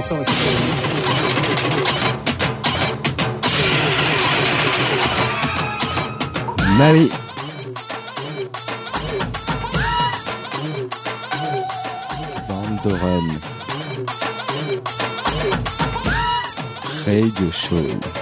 fonçant aussi. Bah Radio Show.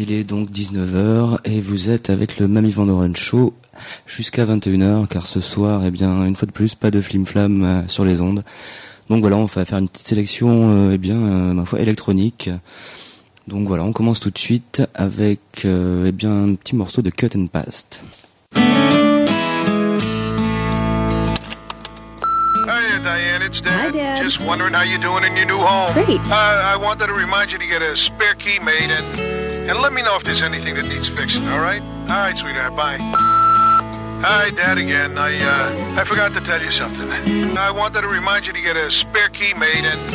Il est donc 19h et vous êtes avec le Mamie Van Show jusqu'à 21h car ce soir, eh bien, une fois de plus, pas de flim-flam euh, sur les ondes. Donc voilà, on va faire une petite sélection, euh, eh bien, euh, ma foi, électronique. Donc voilà, on commence tout de suite avec, euh, eh bien, un petit morceau de Cut and Past. Diane. It's Dad. Hi, Dad. Just wondering how you're doing in your new home. Great. Uh, I wanted to remind you to get a spare key made and and let me know if there's anything that needs fixing. All right? All right, sweetheart. Bye. Hi, Dad again. I uh, I forgot to tell you something. I wanted to remind you to get a spare key made and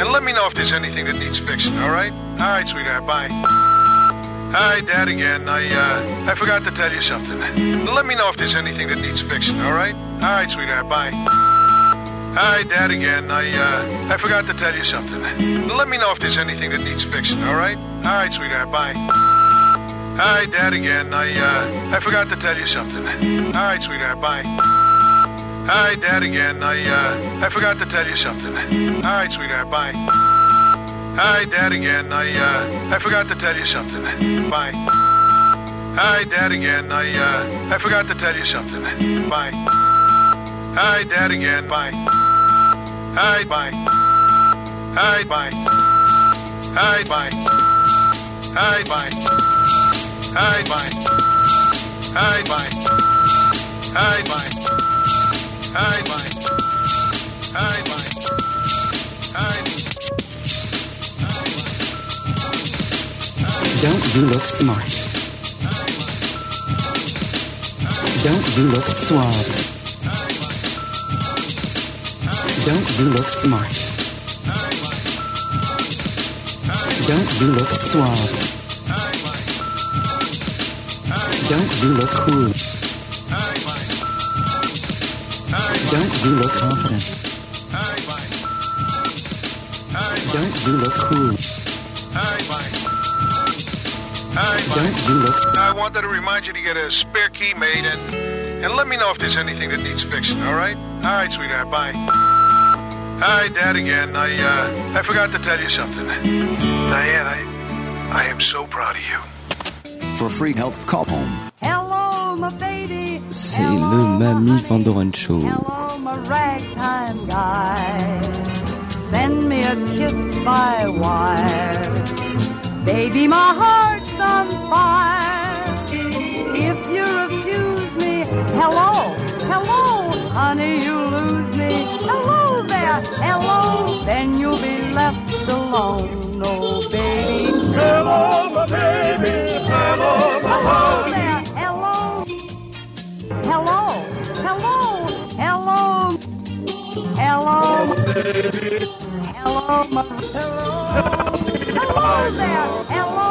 and let me know if there's anything that needs fixing. All right? All right, sweetheart. Bye. Hi, Dad again. I uh, I forgot to tell you something. Let me know if there's anything that needs fixing. All right? All right, sweetheart. Bye. Hi, Dad again. I uh, I forgot to tell you something. Let me know if there's anything that needs fixing. All right? All right, sweetheart. Bye. Hi, Dad again. I uh, I forgot to tell you something. All right, sweetheart. Bye. Hi, Dad again. I uh, I forgot to tell you something. All right, sweetheart. Bye. Hi, Dad again. I uh, I forgot to tell you something. Bye. Hi, Dad again. I uh, I forgot to tell you something. Bye. Hi, Dad again. Bye. Hi, bye. Hi, bye. Hi, bye. Hi, bye. Hi, bye. Hi, bye. Hi, bye. Hi, bye. Hi, bye. Don't you look smart? Don't you look suave? Don't you look smart? Don't you look suave? Don't you look cool? Don't you look confident? Don't you look cool? Don't you look I wanted to remind you to get a spare key made and and let me know if there's anything that needs fixing. All right? All right, sweetheart. Bye. Hi, Dad again. I uh, I forgot to tell you something. Diane, I I am so proud of you. For free help, call home. Hello, my baby. C'est le Mamie Van Doren Show. Hello, my ragtime guy. Send me a kiss by wire. Baby, my heart's on fire. If you refuse me, hello, hello, honey, you lose me. Hello hello, then you'll be left alone. Oh, baby. Hello, my baby. Hello, hello there, hello. Hello, hello, hello, hello, hello, my, hello there, hello,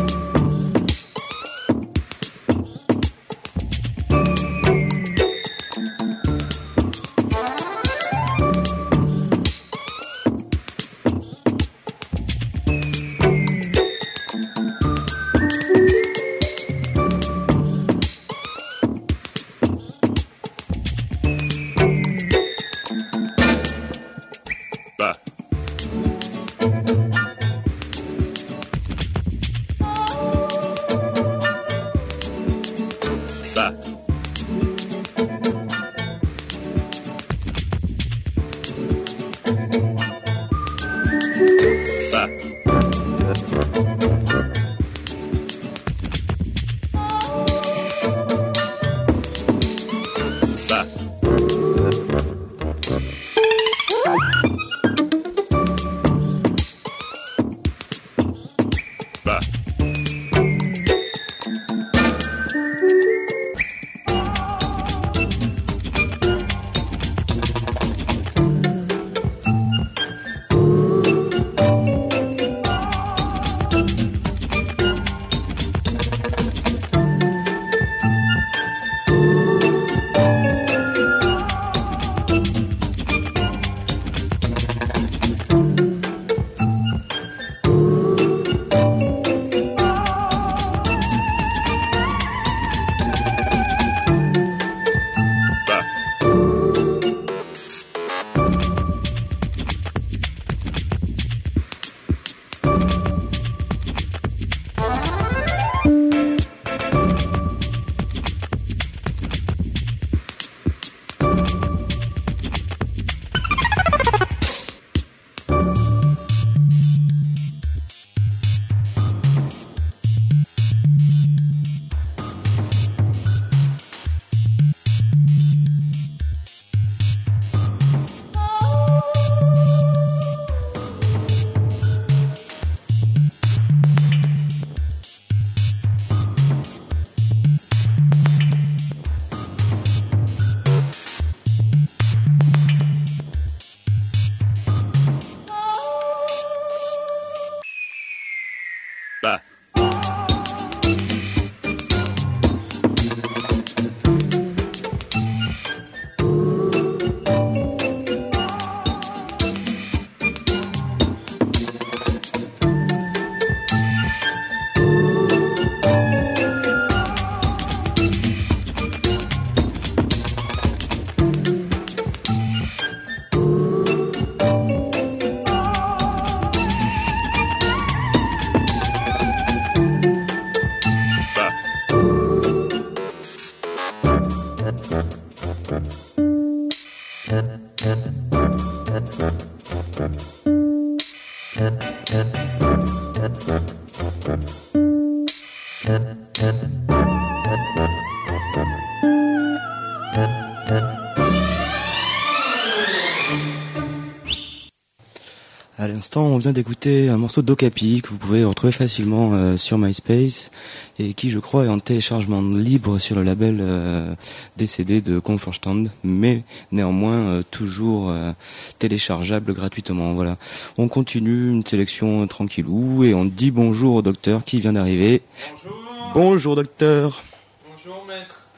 l'instant, on vient d'écouter un morceau d'Okapi que vous pouvez retrouver facilement euh, sur MySpace et qui, je crois, est en téléchargement libre sur le label euh, DCD de Comfortstand, mais néanmoins euh, toujours euh, téléchargeable gratuitement. Voilà. On continue une sélection tranquillou et on dit bonjour au docteur qui vient d'arriver. Bonjour. Bonjour docteur. Bonjour maître.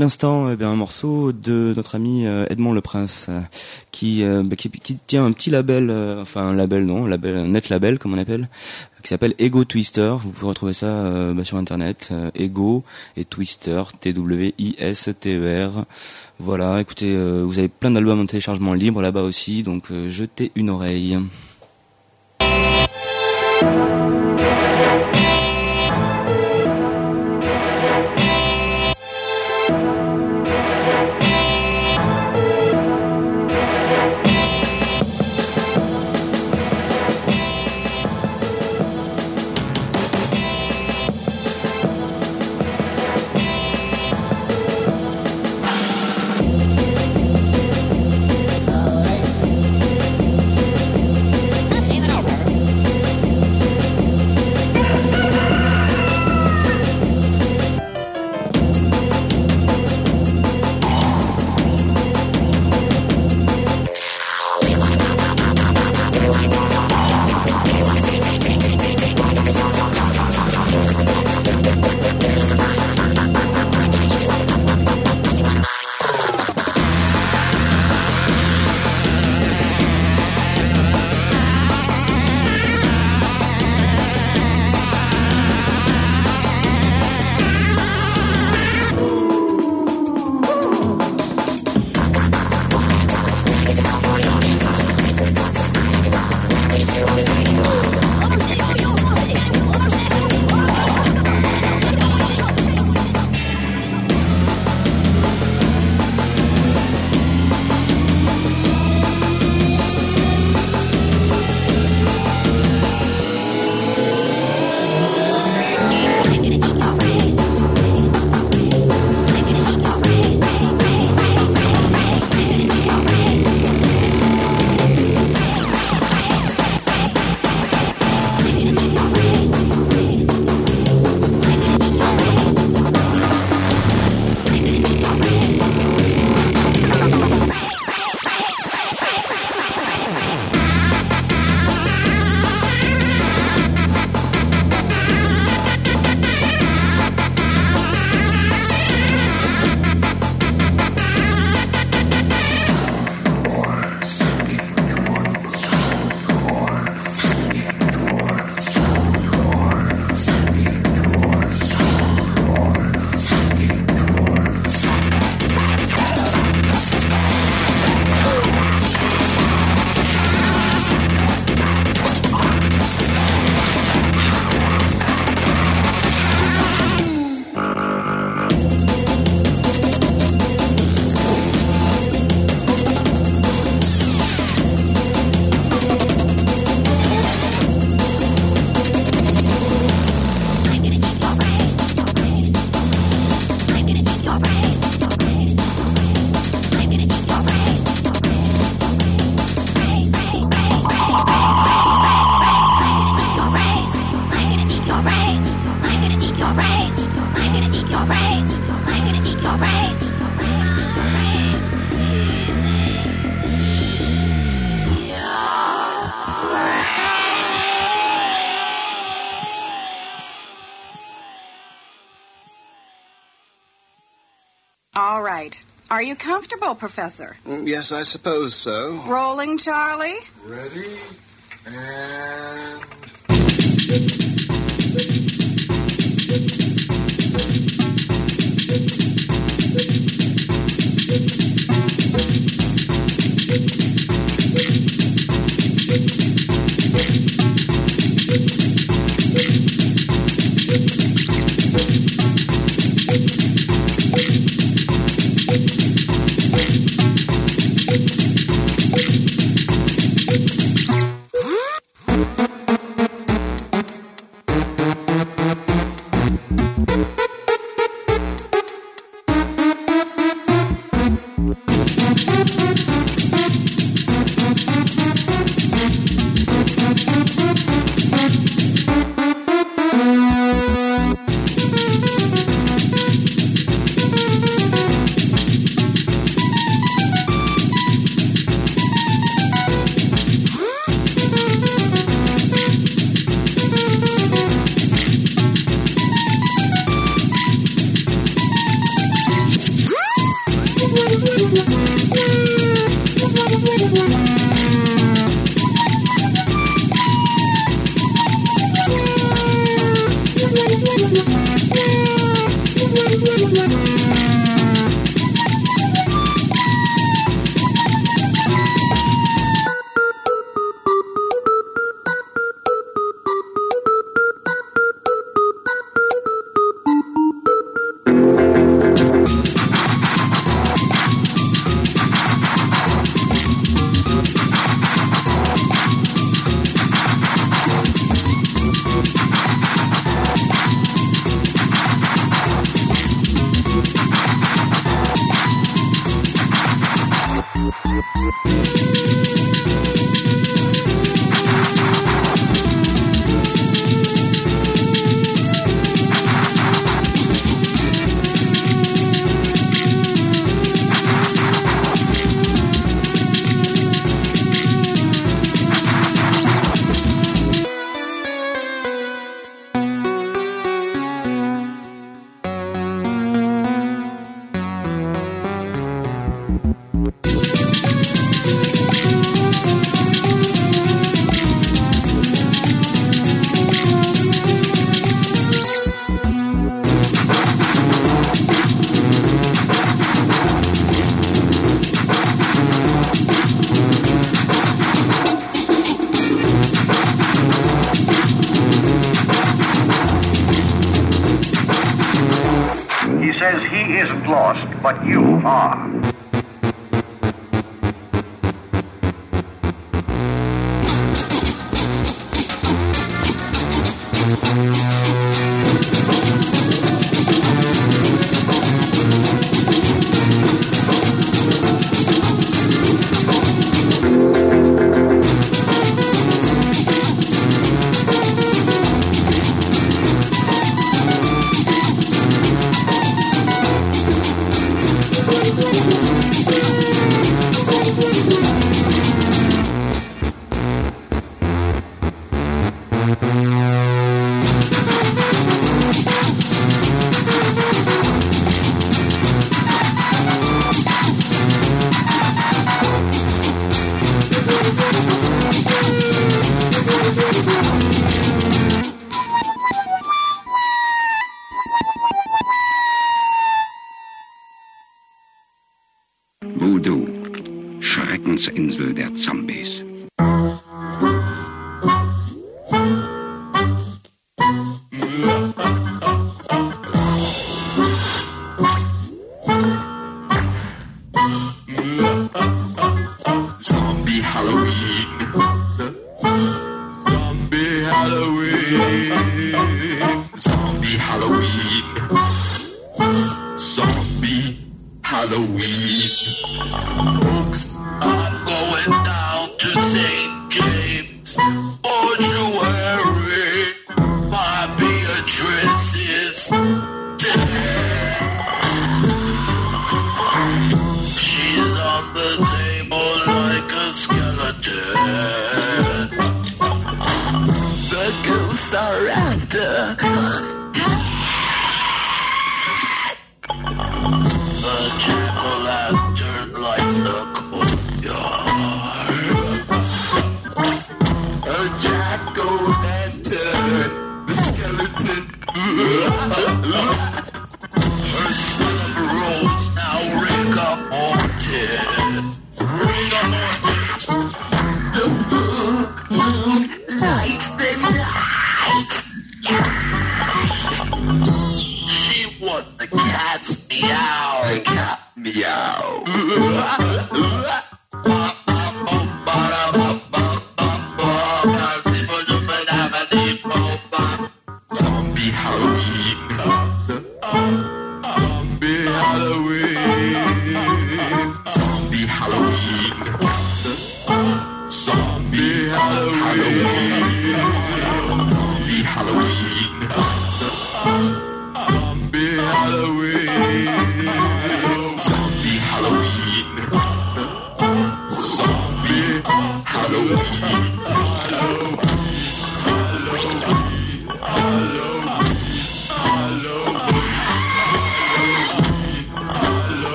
L'instant, eh bien, un morceau de notre ami euh, Edmond Le Prince, euh, qui, euh, bah, qui, qui tient un petit label, enfin un label non, un, label, net label comme on appelle, qui s'appelle Ego Twister. Vous pouvez retrouver ça bah, sur internet. Ego et Twister, T-W-I-S-T-E-R. Voilà, écoutez, vous avez plein d'albums en téléchargement libre là-bas aussi, donc jetez une oreille. Are you comfortable, Professor? Mm, Yes, I suppose so. Rolling, Charlie? Ready? And. Lost, but you are.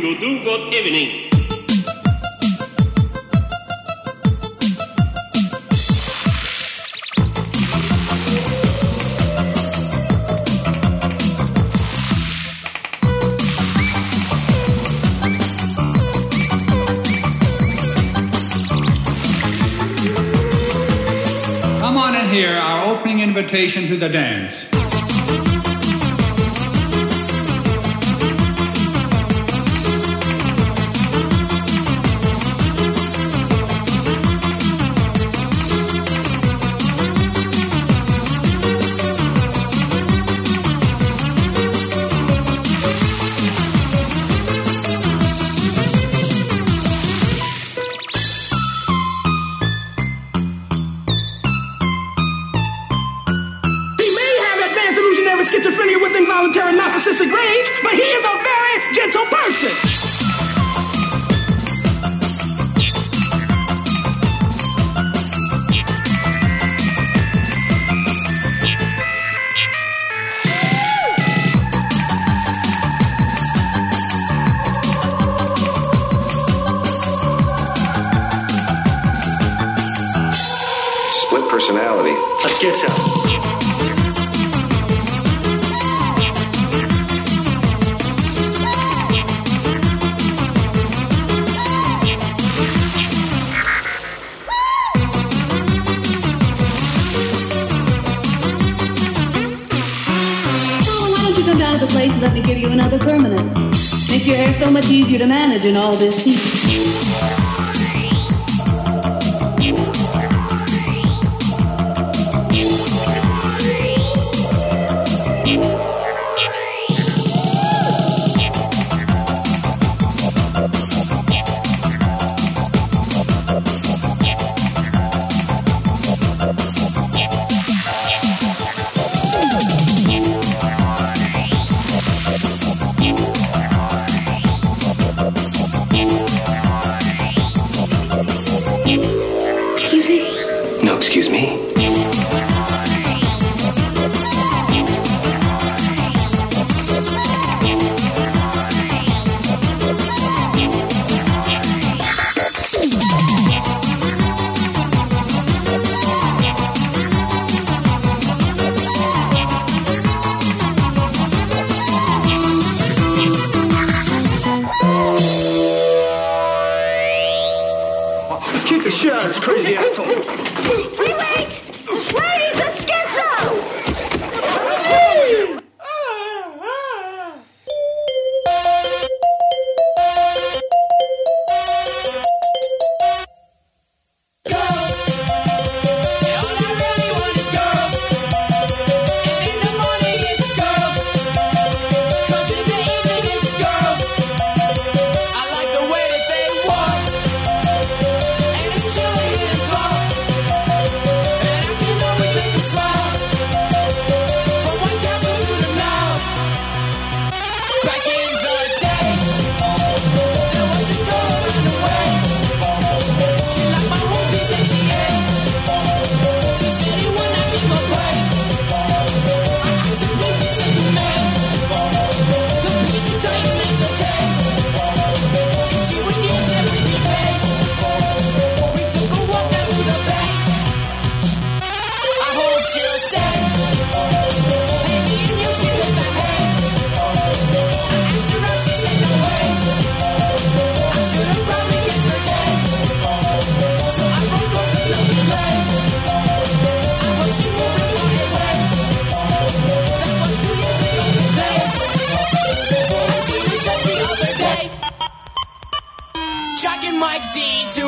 we do good evening. Come on in here, our opening invitation to the dance.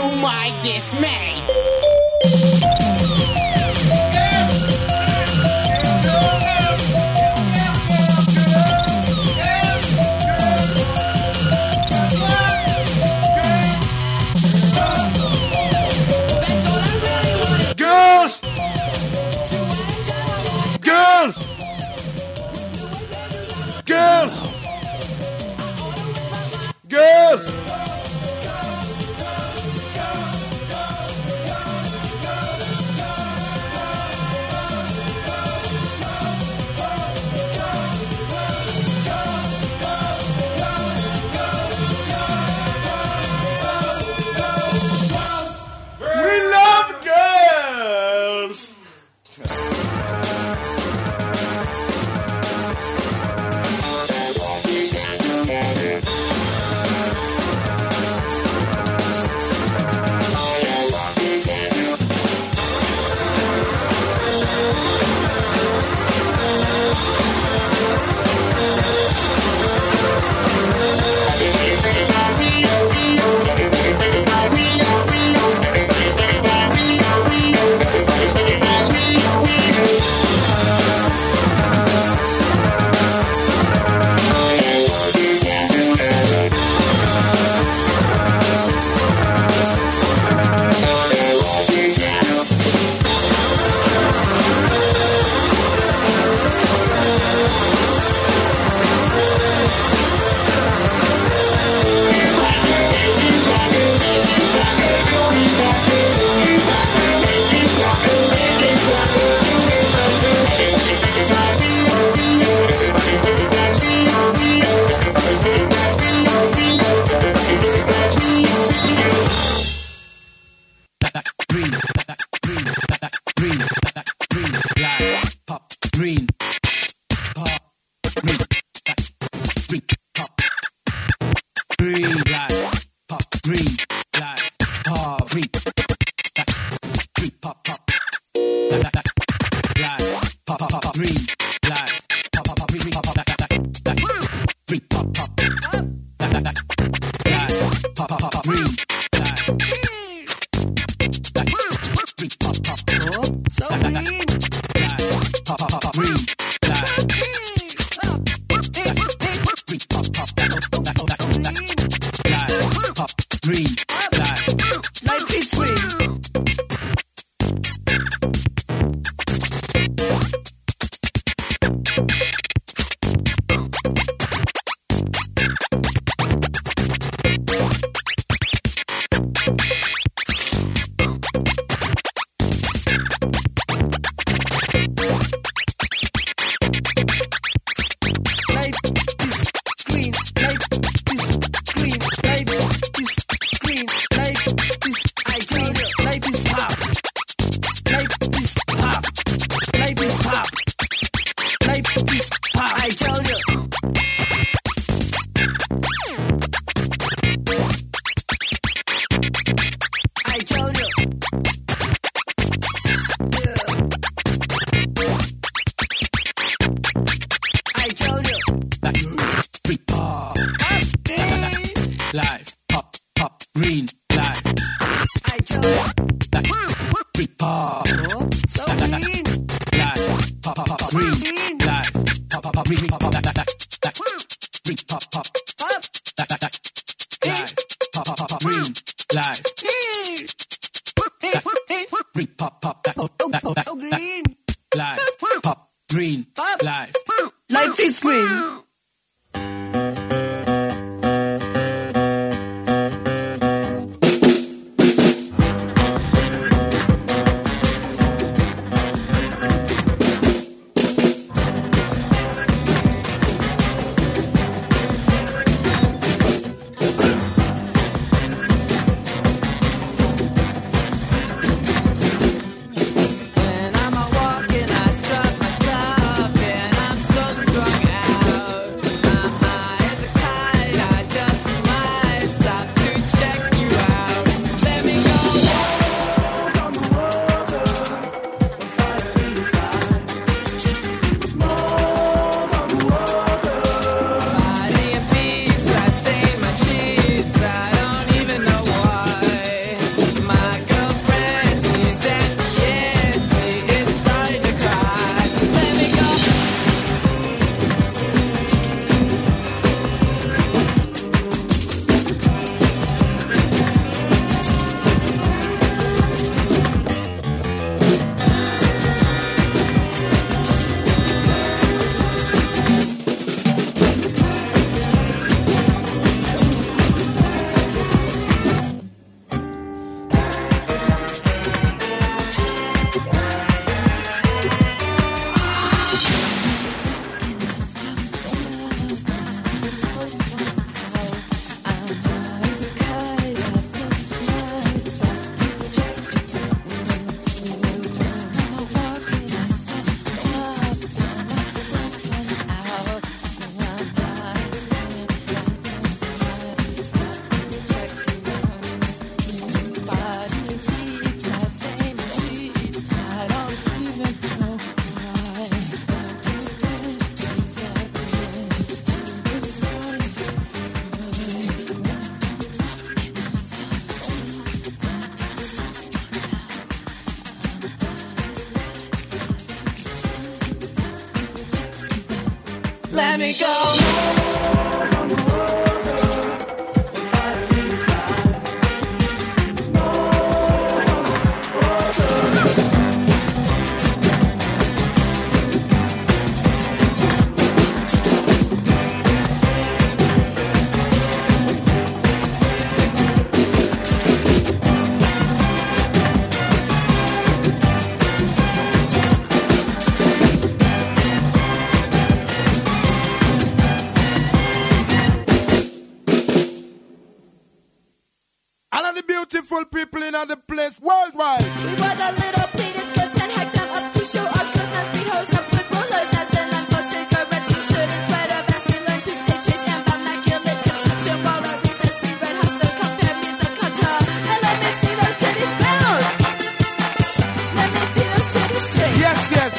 my dismay.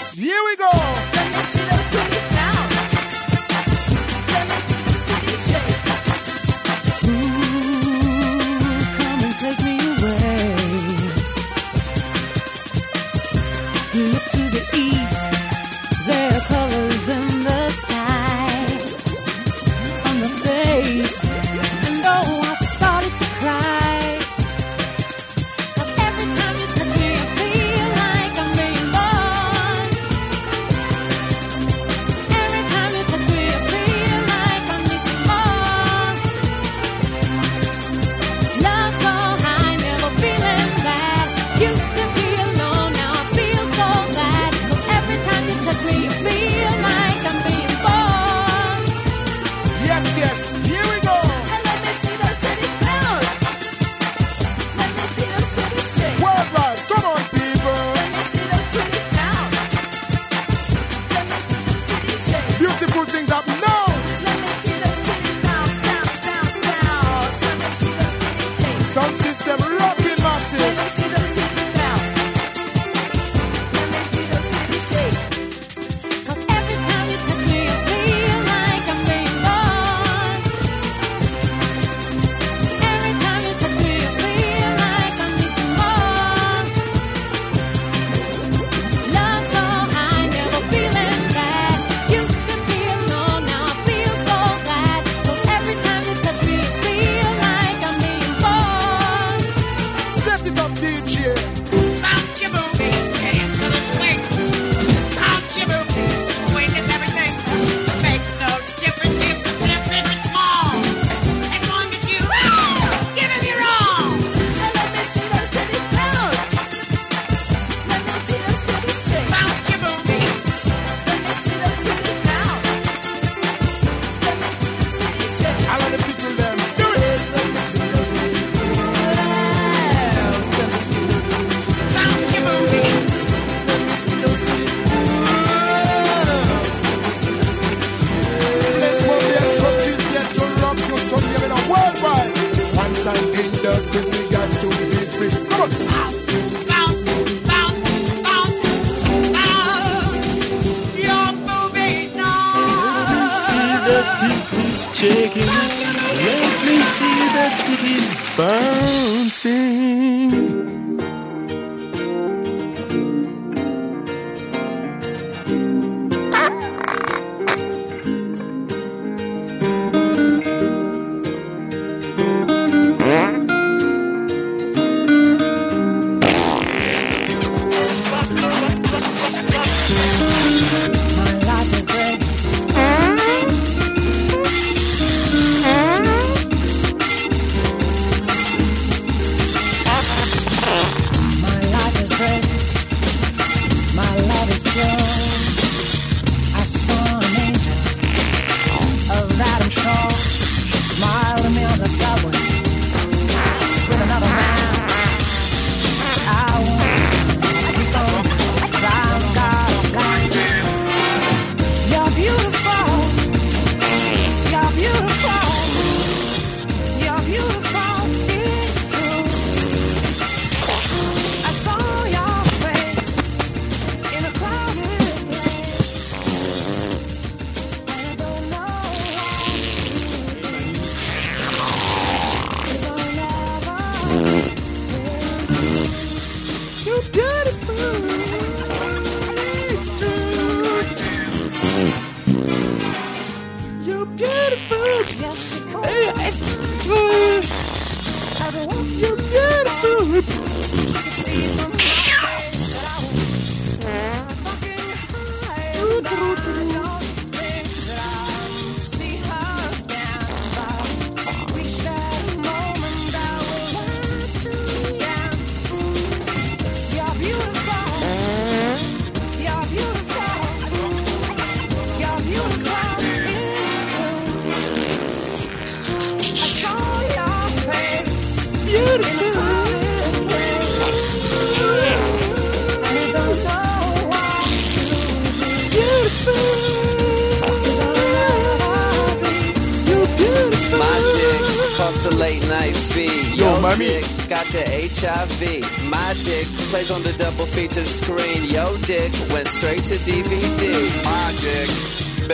Here we go.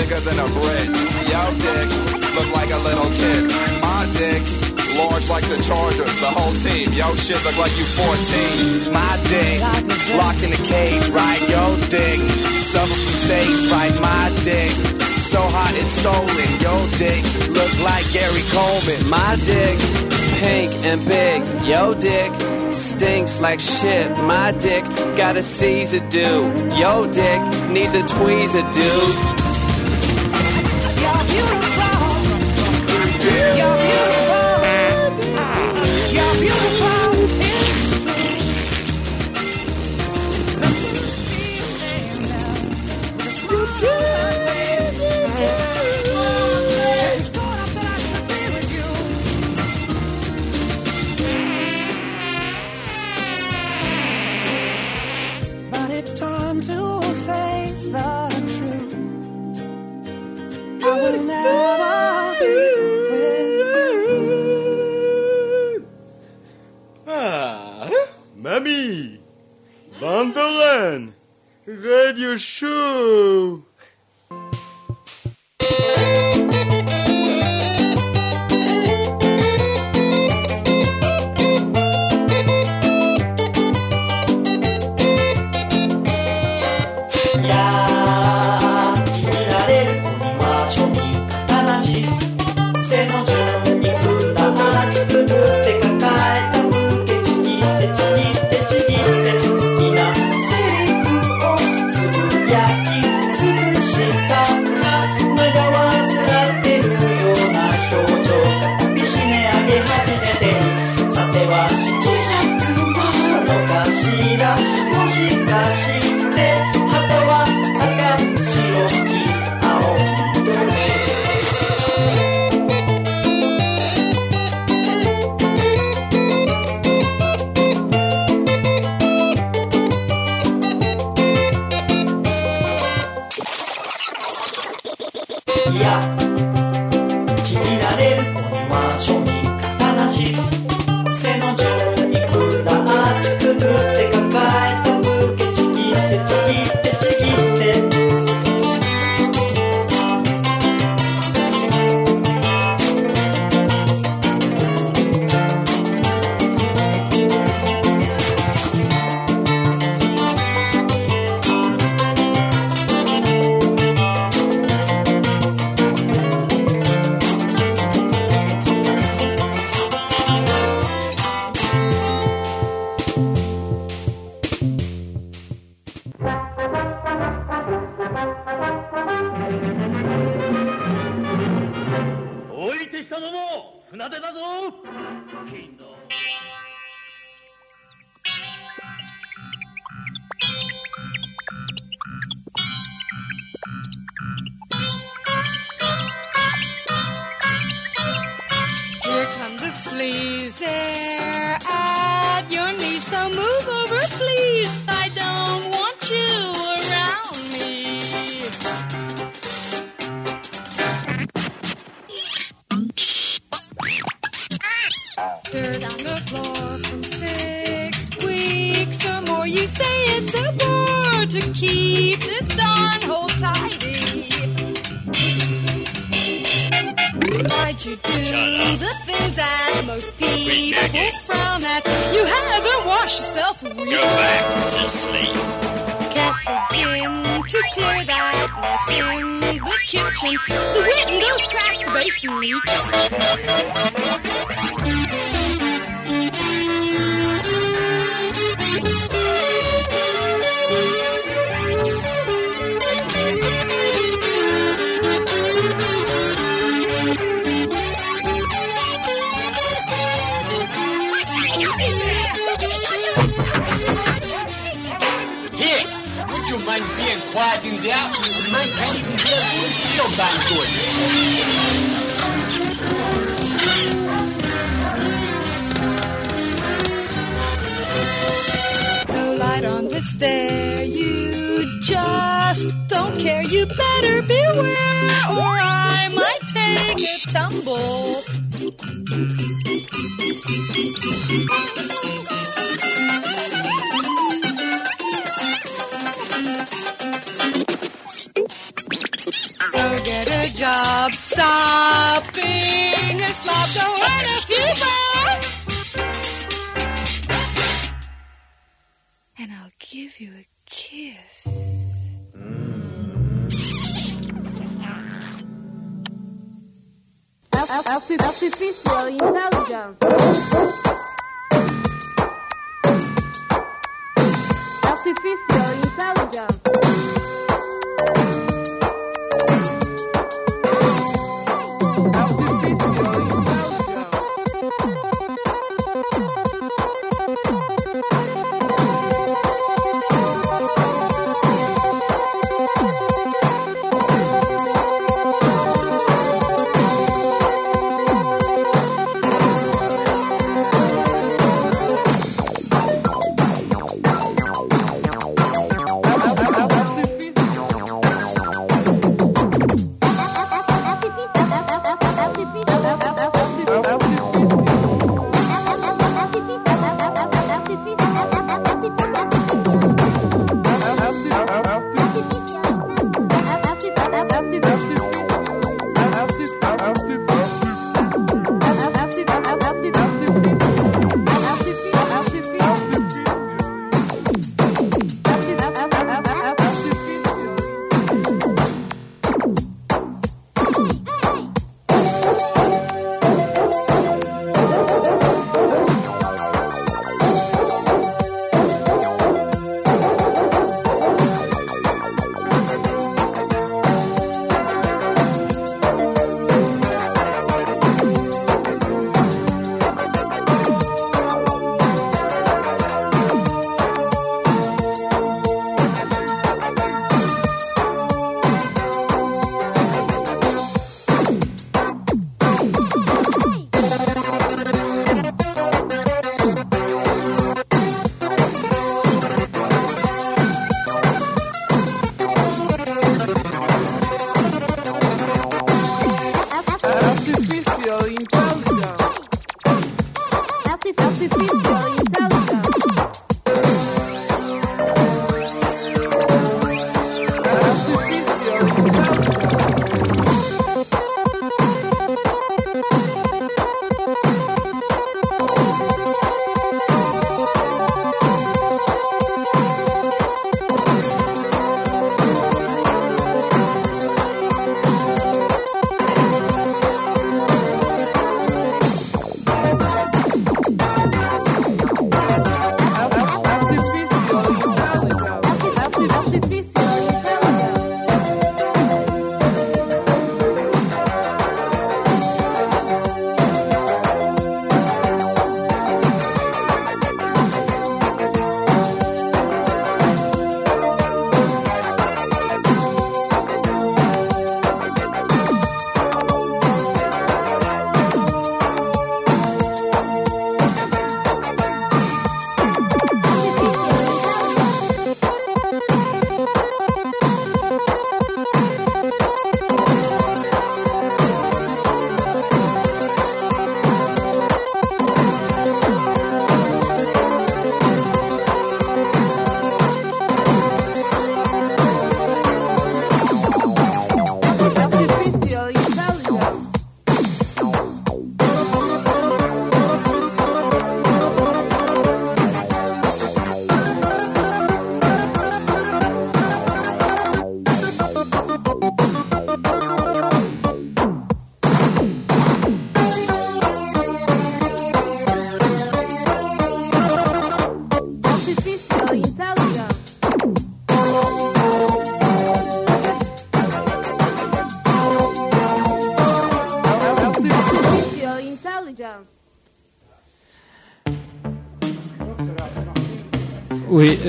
bigger than a brick. Yo dick, look like a little kid. My dick, large like the Chargers, the whole team. Yo shit, look like you 14. My dick, locked in a cage, right? Yo dick, suffer from stage, right? My dick. So hot and stolen, yo dick, look like Gary Coleman. My dick, pink and big, yo dick stinks like shit. My dick got a Caesar do. Yo dick needs a tweezer dude.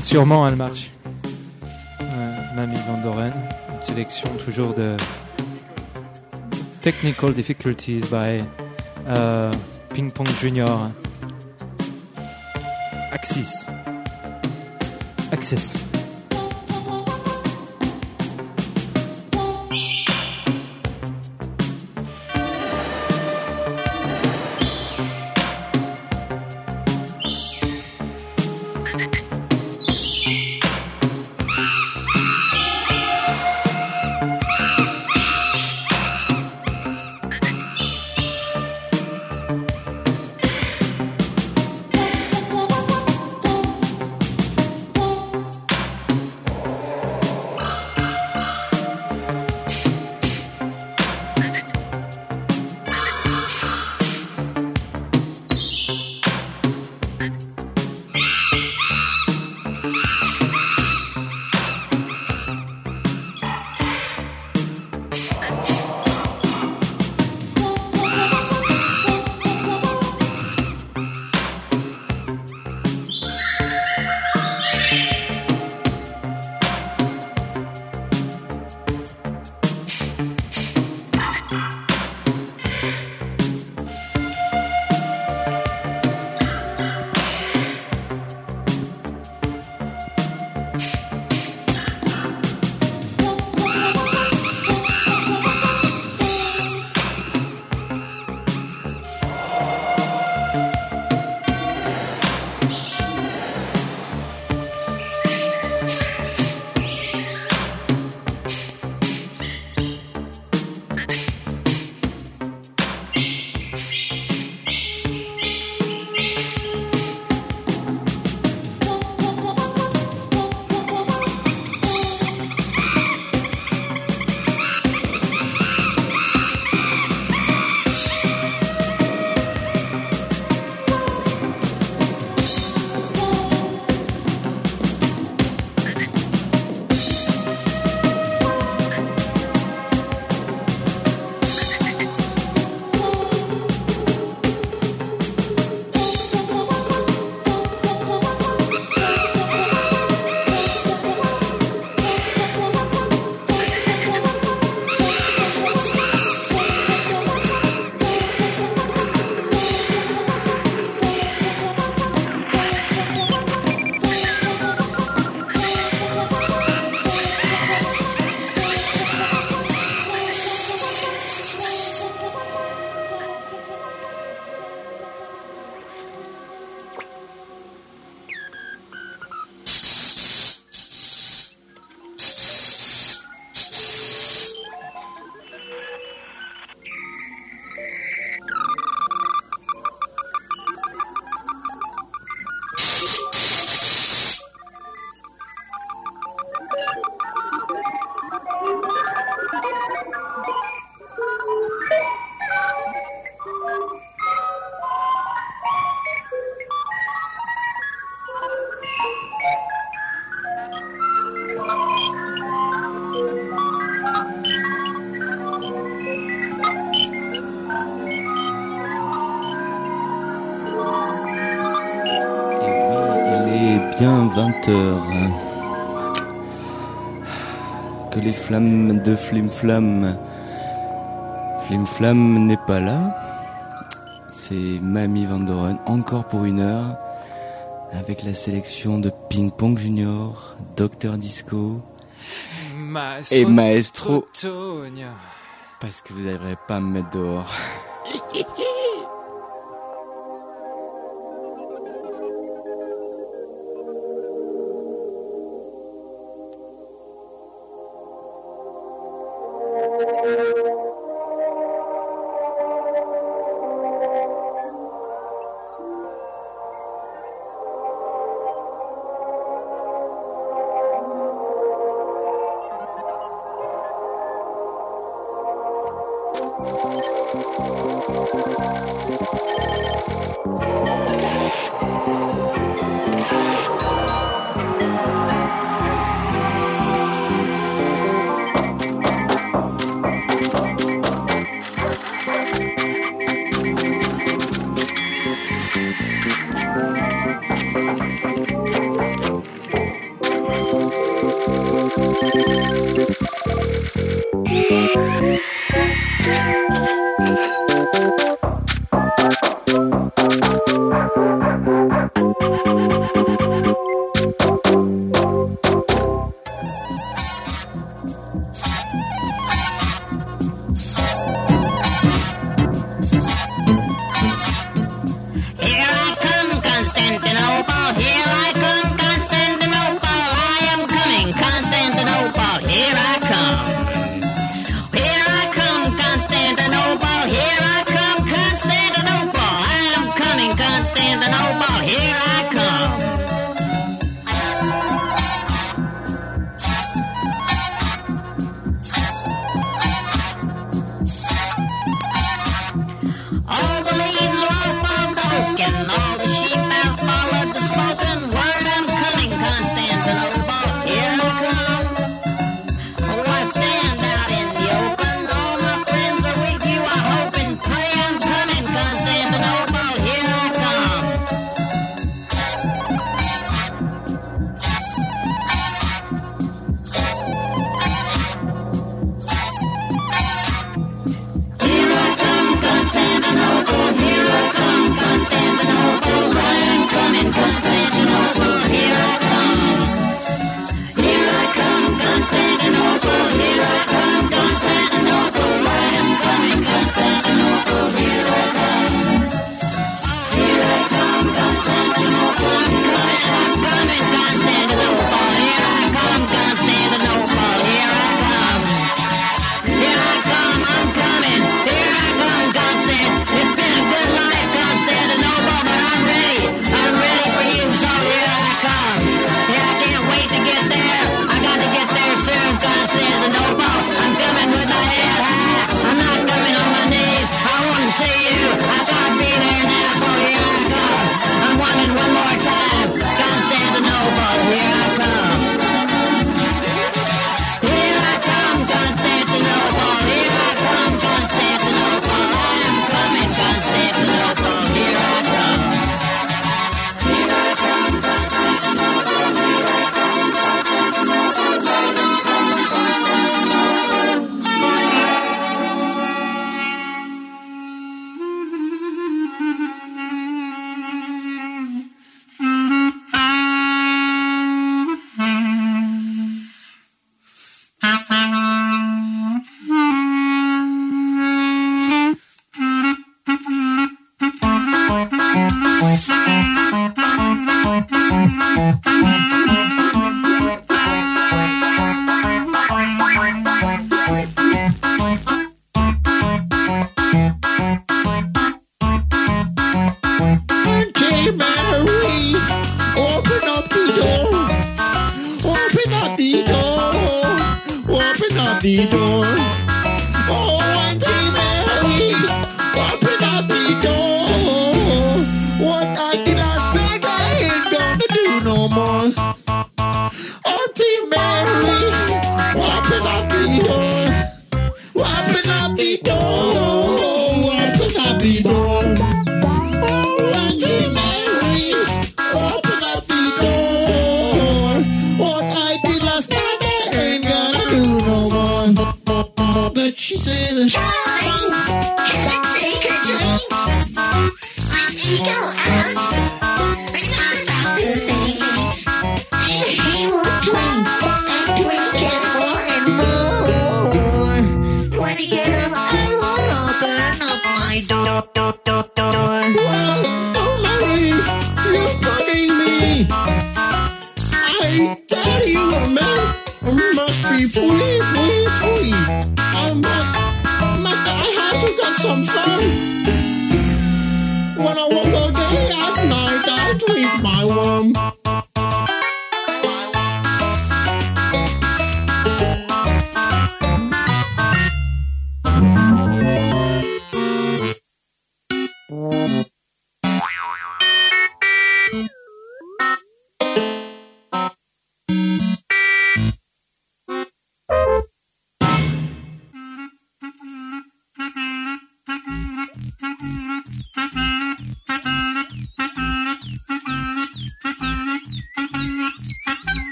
Sûrement elle marche. Euh, Mamie Van Doren, sélection toujours de Technical Difficulties by euh, Ping Pong Junior. Axis. Access. 20h. Que les flammes de Flimflam. Flimflam n'est pas là. C'est Mamie Van Doren, encore pour une heure, avec la sélection de Ping Pong Junior, Docteur Disco et Maestro. Parce que vous n'arriverez pas à me mettre dehors.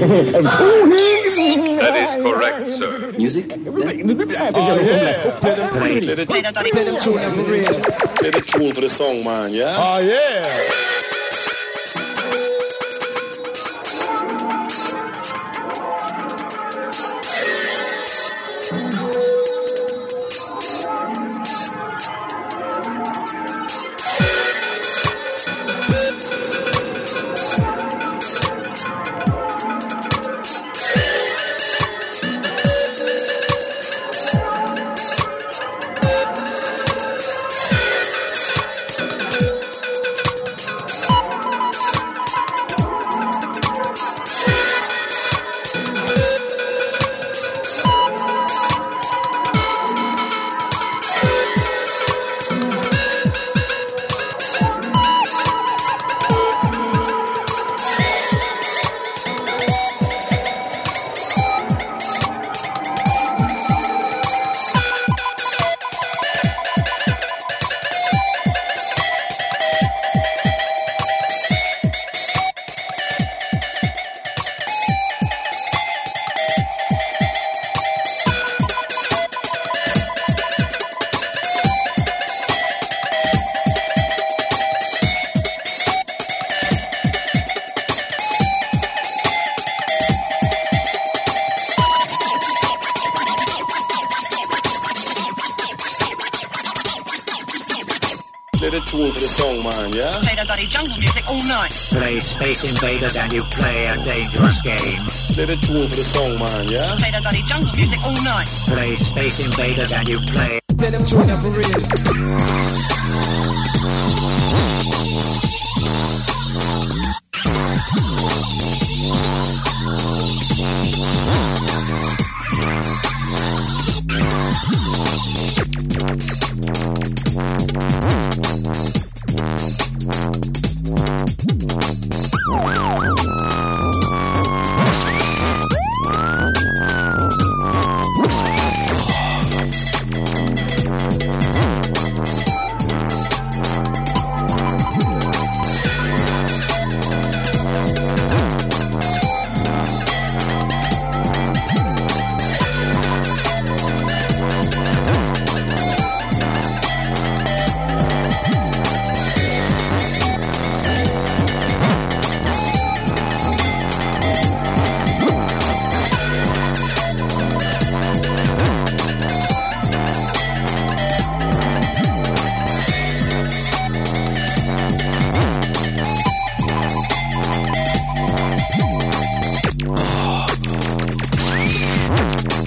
that is correct, sir. Music? Play the, play the tune for the song, man, yeah? Oh, yeah. Space Invaders and you play a dangerous game. Play the tune for the song, man, yeah? Play that dirty jungle music all night. Play Space Invaders and you play. Play them tune up for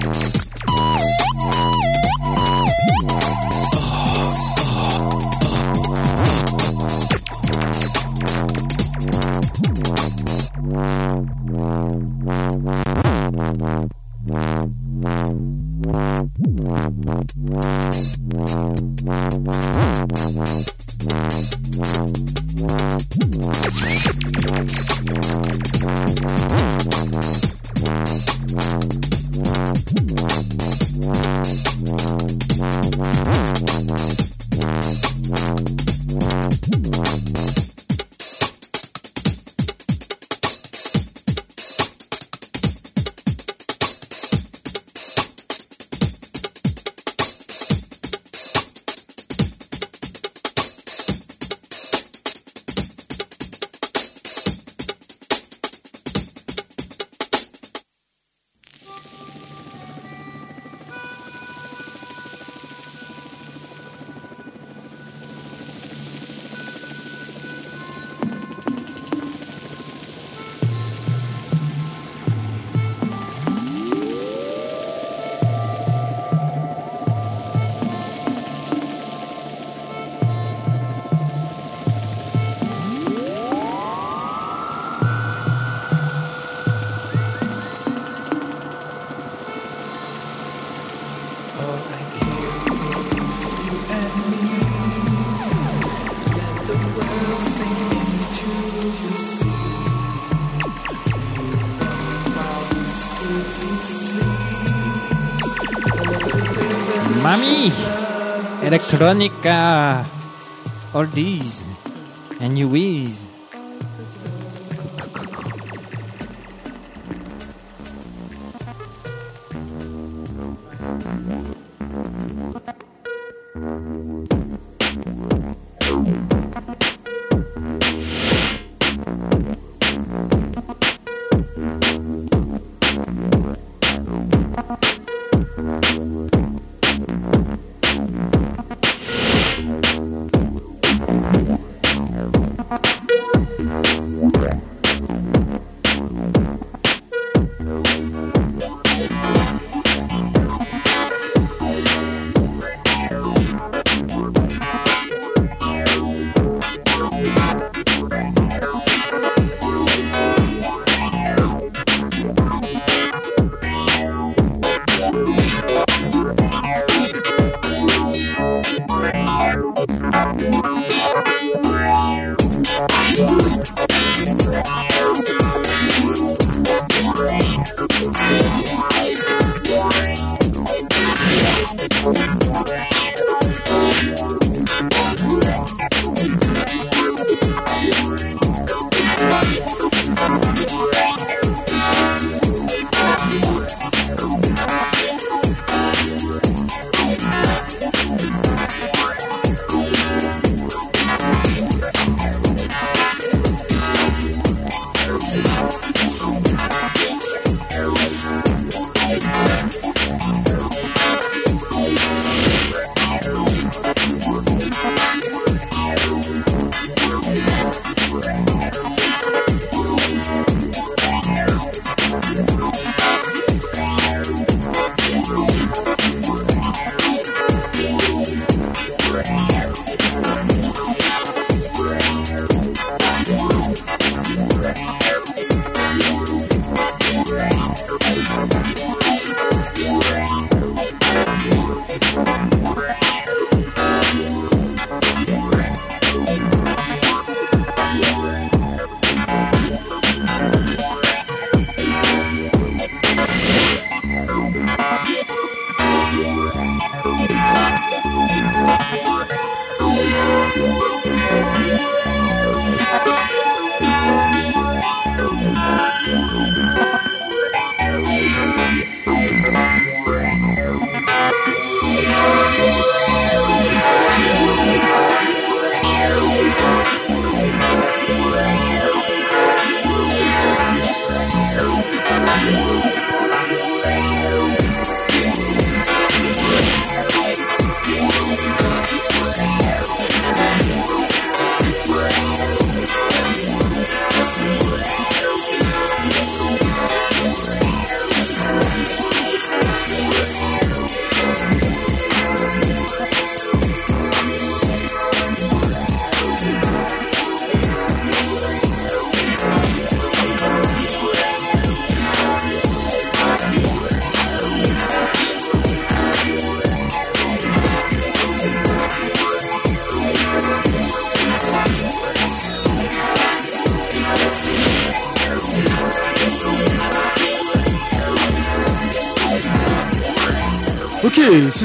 Mami! Electronica! All these. And you whiz.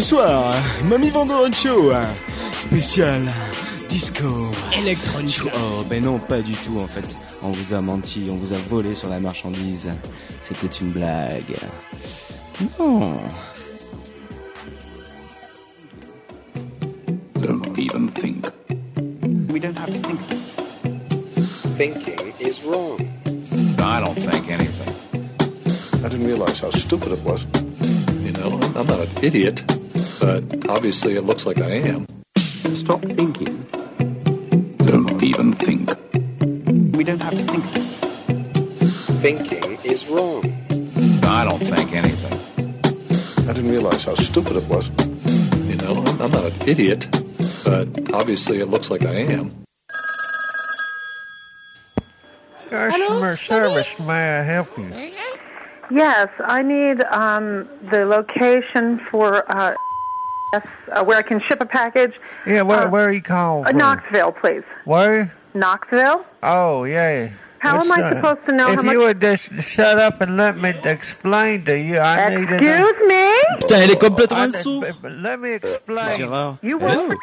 Soir, Mamie Vandoren Show, hein, spécial disco. Electronique. Oh, ben non, pas du tout en fait. On vous a menti, on vous a volé sur la marchandise. C'était une blague. Non. Don't even think. We don't have to think. Thinking is wrong. I don't think anything. I didn't realize how stupid it was. You know, I'm not an idiot, obviously it looks like I am. Stop thinking. Don't even think. We don't have to think. Thinking is wrong. I don't think anything. I didn't realize how stupid it was. You know, I'm I'm not an idiot, but obviously it looks like I am. Customer service, may I help you? Yes, I need um, the location for uh, yes, uh, where I can ship a package. Yeah, where, Uh, where are you calling uh, from? Knoxville, please. Where? Knoxville? Oh, yeah. How am I supposed to know If how you much- would just shut up and let me explain to you, I need to know. Excuse me? Putain, elle est complètement I- sourde. but- but Let me explain. Gérard. You work for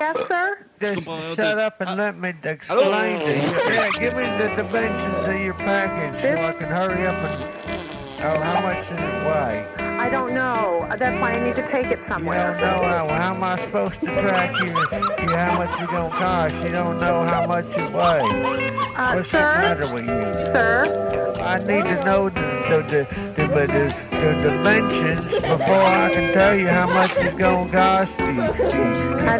yes, sir? Just shut up and let me explain to you. Yeah, give me the dimensions of your package so I can hurry up and. Oh, how much does it weigh? I don't know. That's why I need to take it You somewhere. don't know how, how am I supposed to track you? you how much it's gonna cost? You don't know how much it weighs. Uh, What's sir? the matter with you? Sir? I need to know the the, the, the, the, the dimensions before I can tell you how much it's gonna cost you.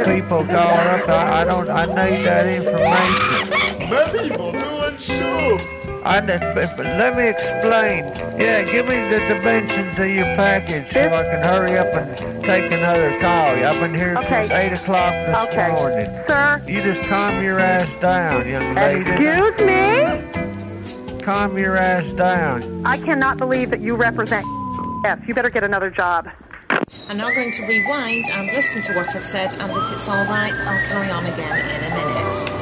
These people call up. I, I don't. I need that information. Mamie Vandoren Show. I just, but, but let me explain. Yeah, give me the dimensions of your package so I can hurry up and take another call. I've been here Okay. since 8 o'clock this Okay. morning. Sir? You just calm your ass down, young lady. Excuse me? Calm your ass down. I cannot believe that you represent yes. You better get another job. I'm now going to rewind and listen to what I've said, and if it's all right, I'll carry on again in a minute.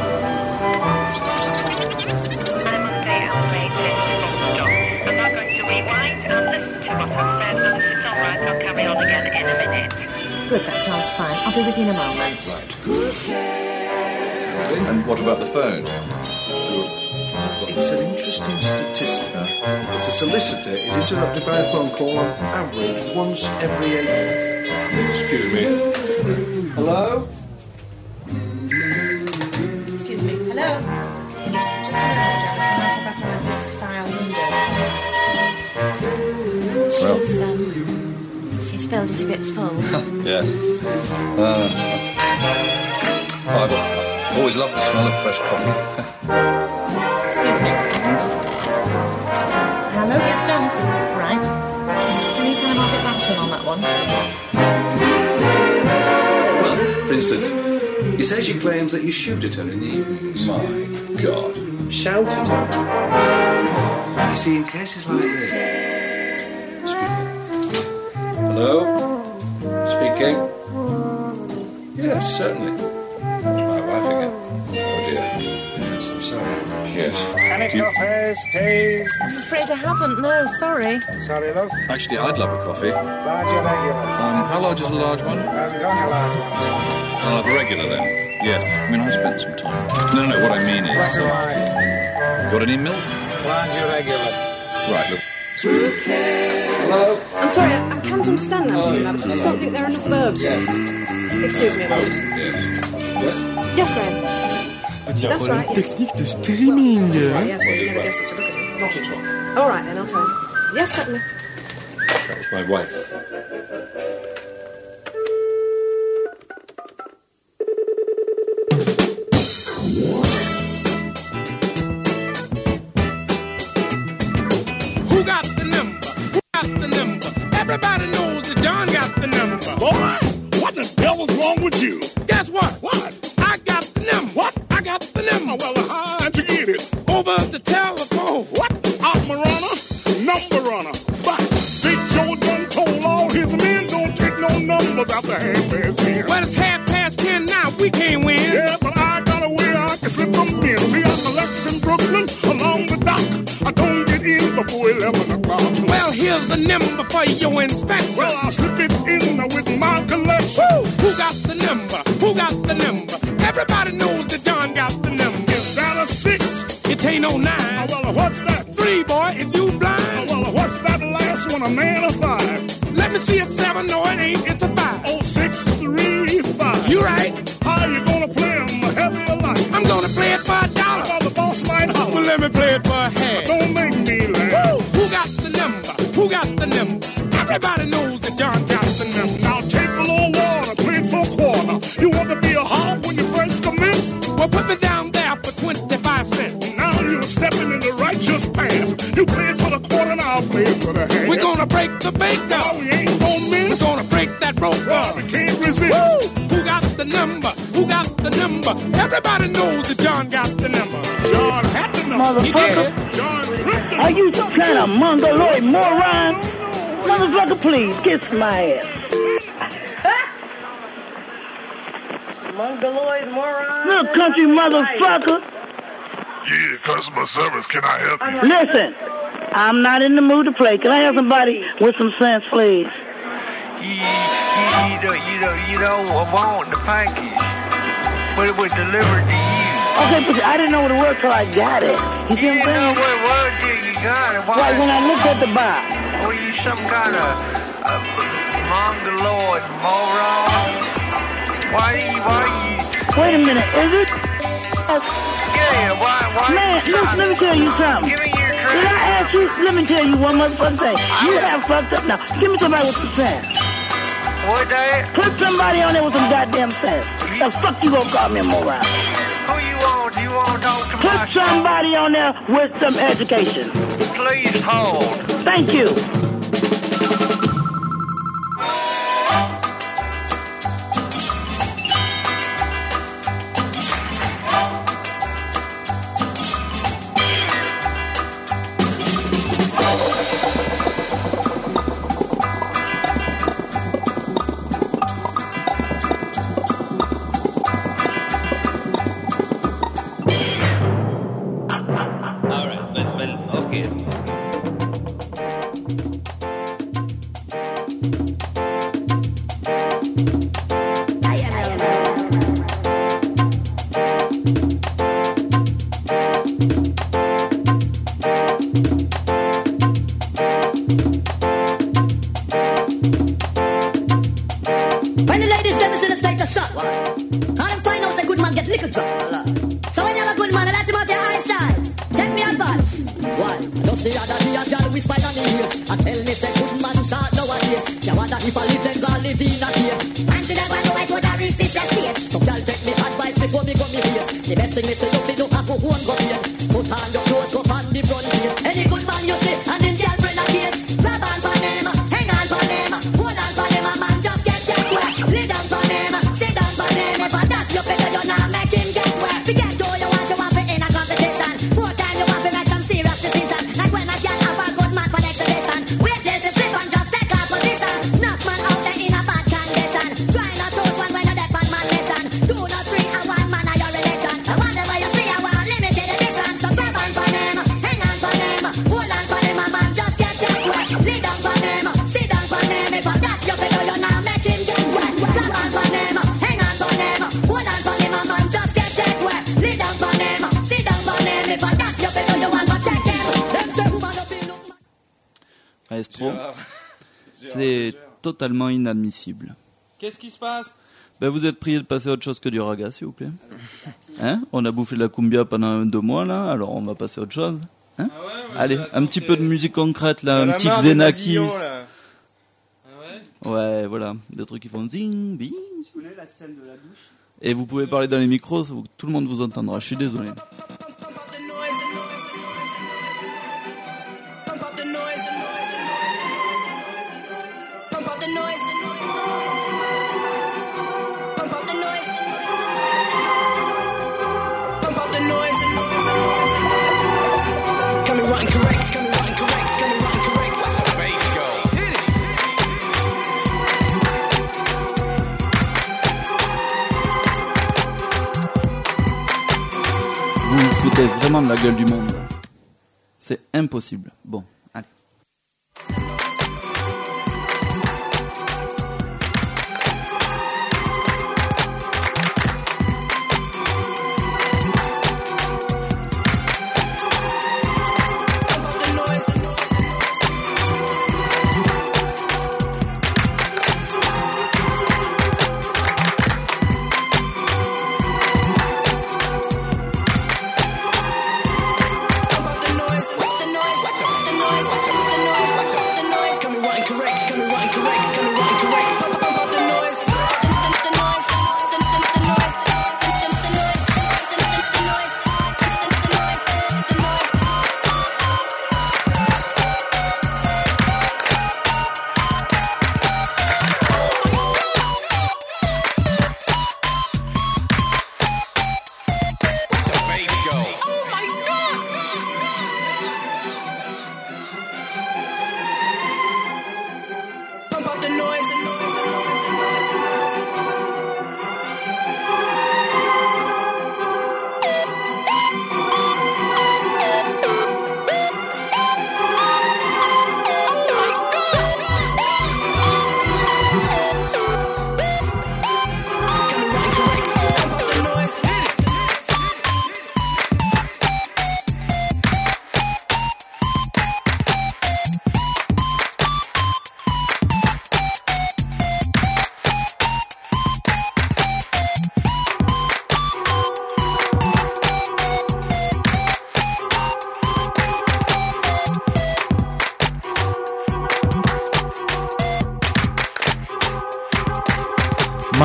I'm now going to rewind and listen to what I've said, and if it's all right, I'll carry on again in a minute. Good, that sounds fine. I'll be with you in a moment. Right. And what about the phone? It's an interesting statistic that a solicitor is interrupted by a phone call on average once every eight minutes. Excuse me. Hello? Window. She's um, she's filled it a bit full. Yes. Uh, I've always loved the smell of fresh coffee. Excuse me. Hello, yes, Janice. Right. Anytime I'll get back to him on that one. Well, for instance, you say she claims that you shoot at her in the evenings. My God. Shout at her. You see, in cases like this. Hello? Speaking? Yes, certainly. That's my wife again. Oh dear. Yes, I'm sorry. Yes. Any Do you- coffees, teas? I'm afraid I haven't, no, sorry. Sorry, love. Actually, I'd love a coffee. Large or regular? Um, how large is a large one? I haven't got any large one. I'll have a regular then. Yes. I mean, I spent some time. No, no, no. What I mean is. Black or uh, white? got any milk? Large or regular? Right. Look. Hello? I'm sorry, I, I can't understand that, Mr. Rabbit. I just don't think there are enough verbs. Yes. Excuse me a moment. Yes. Yes, Graham. Petit That's right, yes. technique de streaming. That's right, yes. You never guess it to look at him. Not at all. All right, then, I'll tell him. Yes, certainly. That was my wife. Everybody knows number for your inspection? Well, I'll slip it in with my collection. Woo! Who got the number? Who got the number? Everybody knows that John got the number. Is that a six? It ain't no nine. Oh, well, what's that? Three, boy, is you Oh, blind? well, what's that last one? A man of five? Let me see it seven, no, it ain't, it's a five. Oh, six, three, five. You right. How you gonna play 'em? Heavy or light? I'm gonna play it for a dollar. Well, the boss might Well, holler. let me play it for a half. Everybody knows that John got the number. Now take a little water, play for a quarter. You want to be a hog when you first commence? Well, put me down there for 25 cents. Now you're stepping in the righteous path. You play it for the quarter, and I'll play it for the half. We're gonna break the bank No, oh, down. we ain't gonna We're gonna break that rope Well, we can't resist. Woo! Who got the number? Who got the number? Everybody knows that John got the number. John had the number. He did. John ripped the Are you some kind of mongoloid moron? Motherfucker, please, kiss my ass. Mongoloid moron. Little country motherfucker. Yeah, customer service, can I help you? Listen, I'm not in the mood to play. Can I have somebody with some sense, please? You, you, you, don't, you, don't, you don't want the package, but it was delivered to you. Okay, but I didn't know what it was till I got it. You see You what I'm know what it was till you got it. Why, Like when I looked at the box. Were you some kind of uh, mongoloid moron? Why you, why you, Wait a minute, is it? yeah, why, why Man, look, let me tell you something. Give me your Did. I ask you? Let me tell you one motherfucking thing. You have fucked up now. Give me somebody with some sense. What that? Put somebody on there with some goddamn sense. The fuck you gonna call me a moron? Who you want? You want to talk to Put somebody on there with some education. Please hold. Thank you. Qu'est-ce qui se passe? Ben, vous êtes prié de passer à autre chose que du raga, s'il vous plaît. Hein? On a bouffé de la cumbia pendant deux mois, là, alors on va passer à autre chose. Hein? Allez, un petit peu de musique concrète, là, un petit Xenakis. Ouais, voilà, des trucs qui font zing, bing. Tu connais la scène de la douche? Et vous pouvez parler dans les micros, ça- tout le monde vous entendra, je suis désolé. Foutez vraiment de la gueule du monde. C'est impossible. Bon,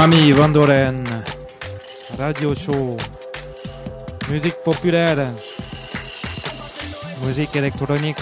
Mami Vandoren, radio show, musique populaire, musique électronique.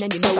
And you know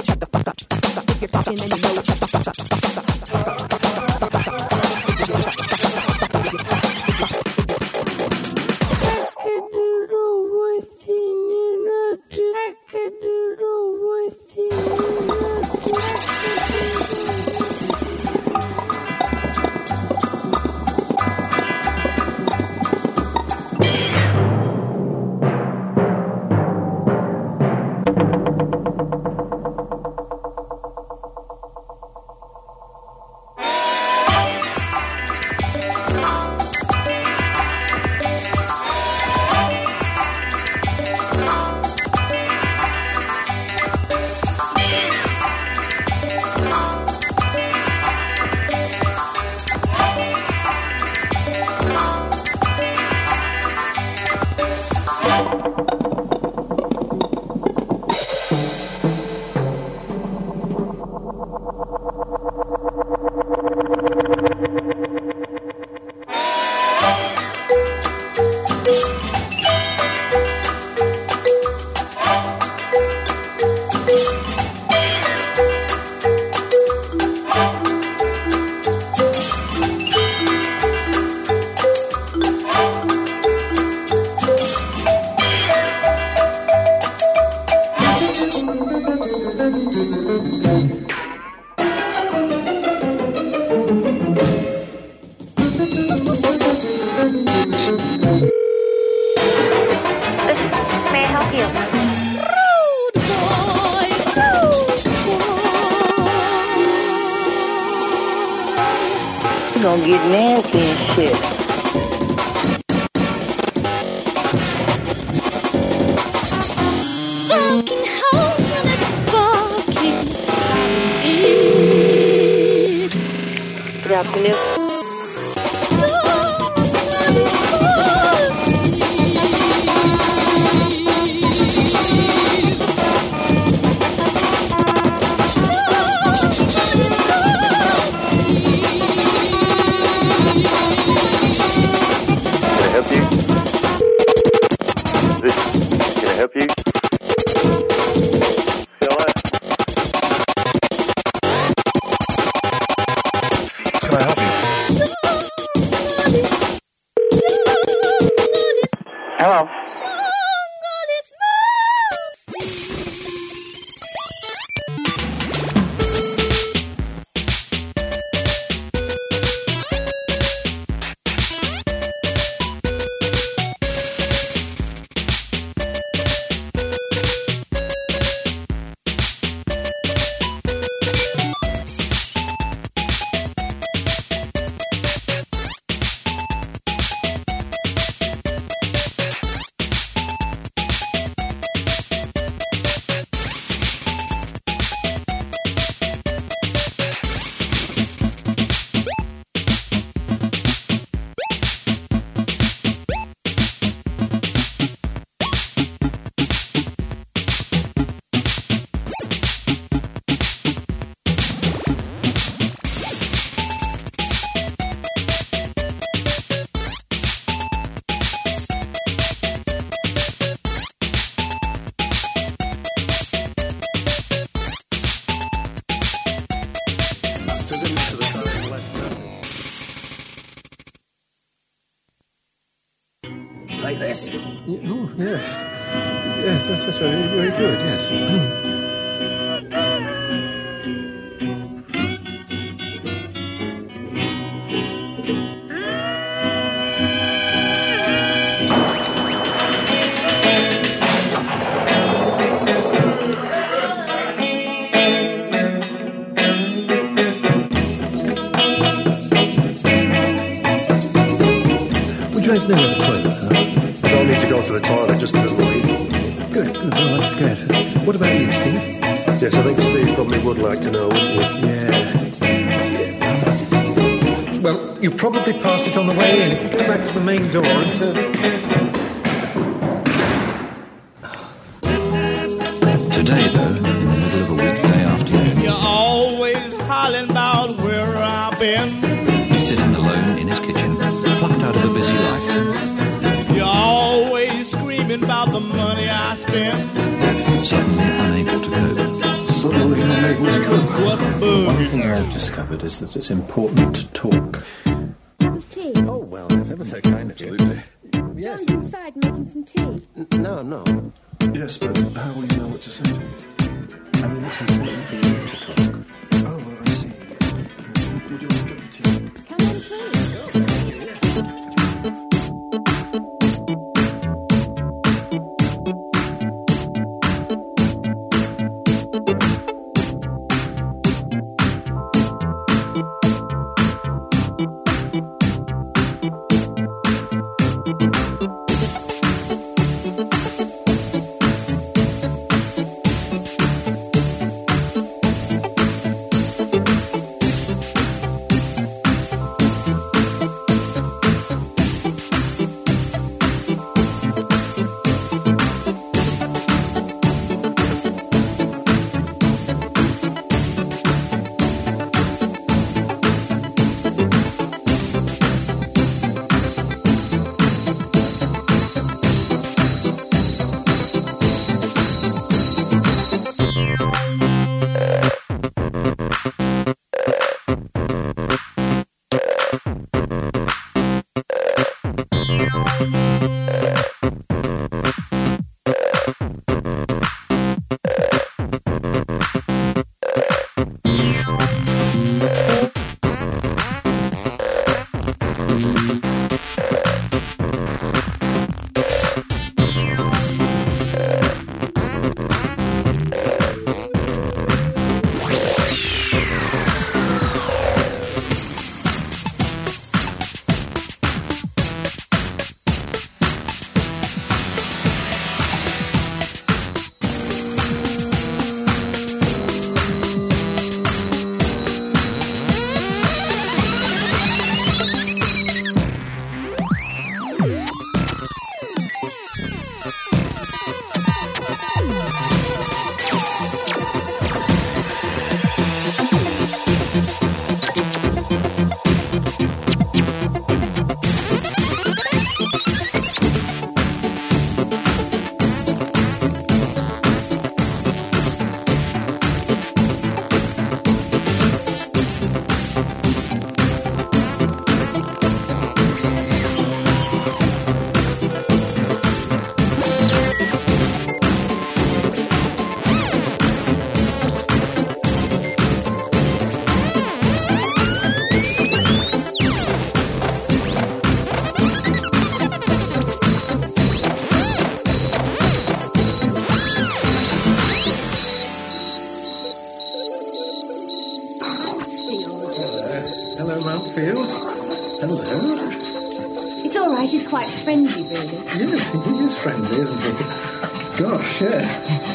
Gosh,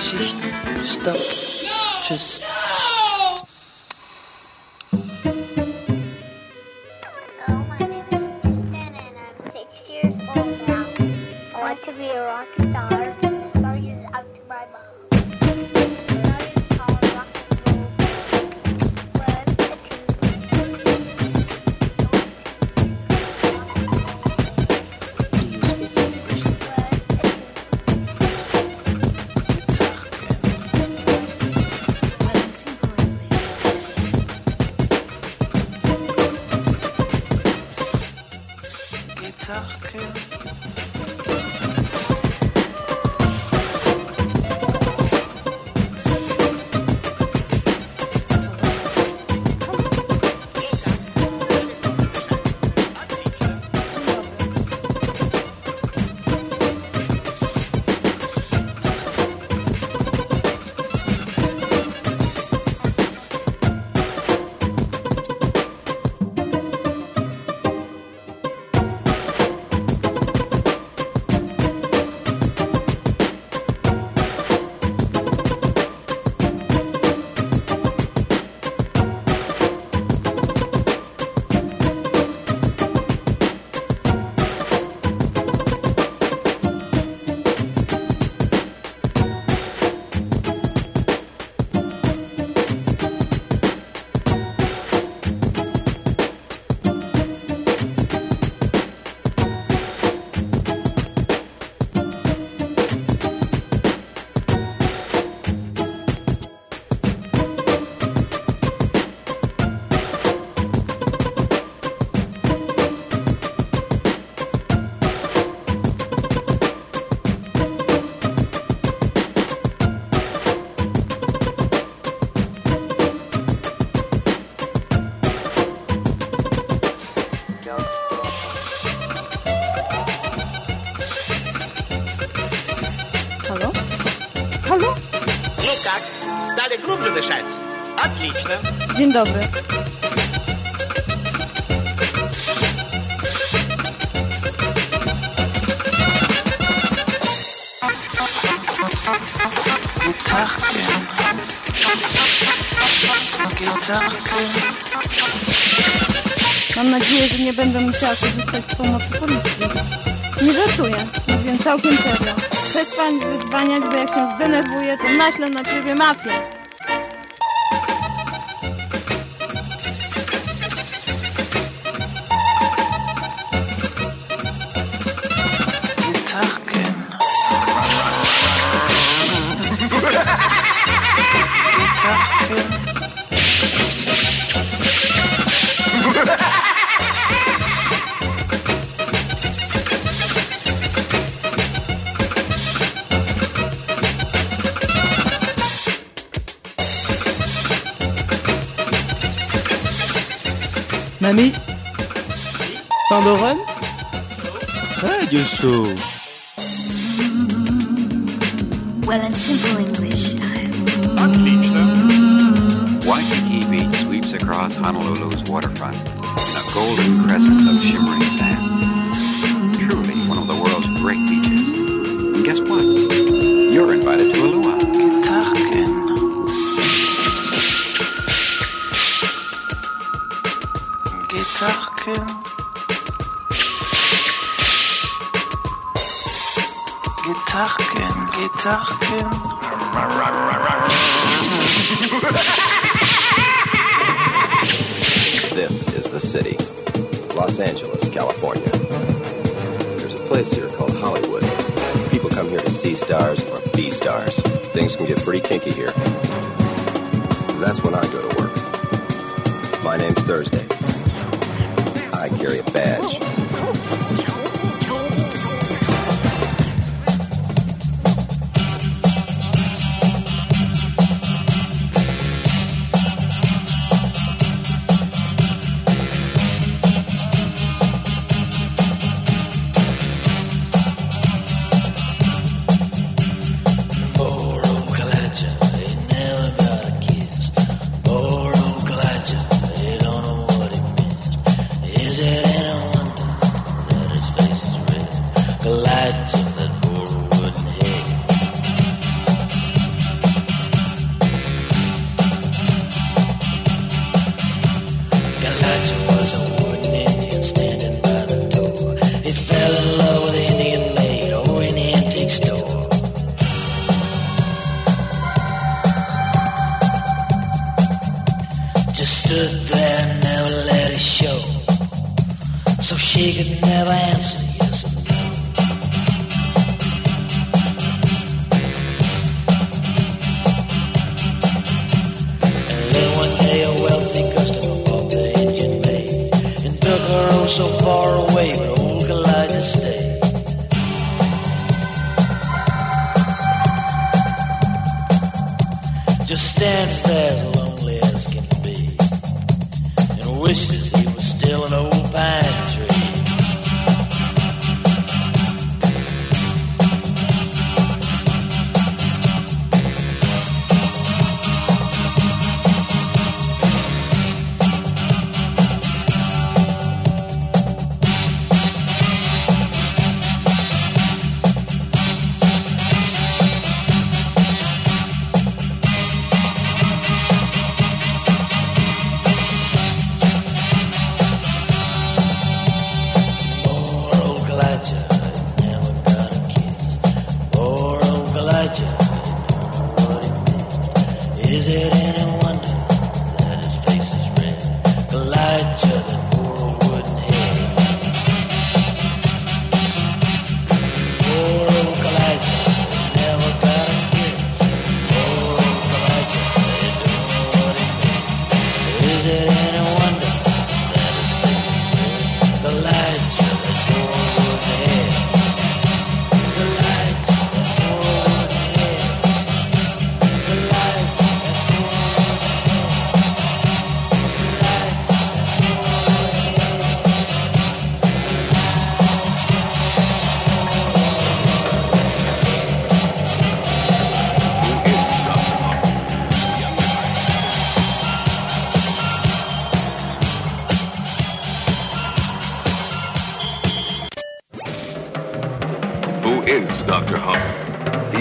Geschichten. Stopp. Tschüss. I want to be a rock star. Dzień dobry. Mam nadzieję, że nie będę musiała korzystać z pomocy policji. Nie żartuję, mówię całkiem serio. Przestań wyzwaniać, bo jak się zdenerwuję, to naślę na ciebie mafię. Show Gitarken, Gitarken. This is the city, Los Angeles, California. There's a place here called Hollywood. People come here to see stars or B stars. Things can get pretty kinky here. That's when I go to work. My name's Thursday. I carry a badge.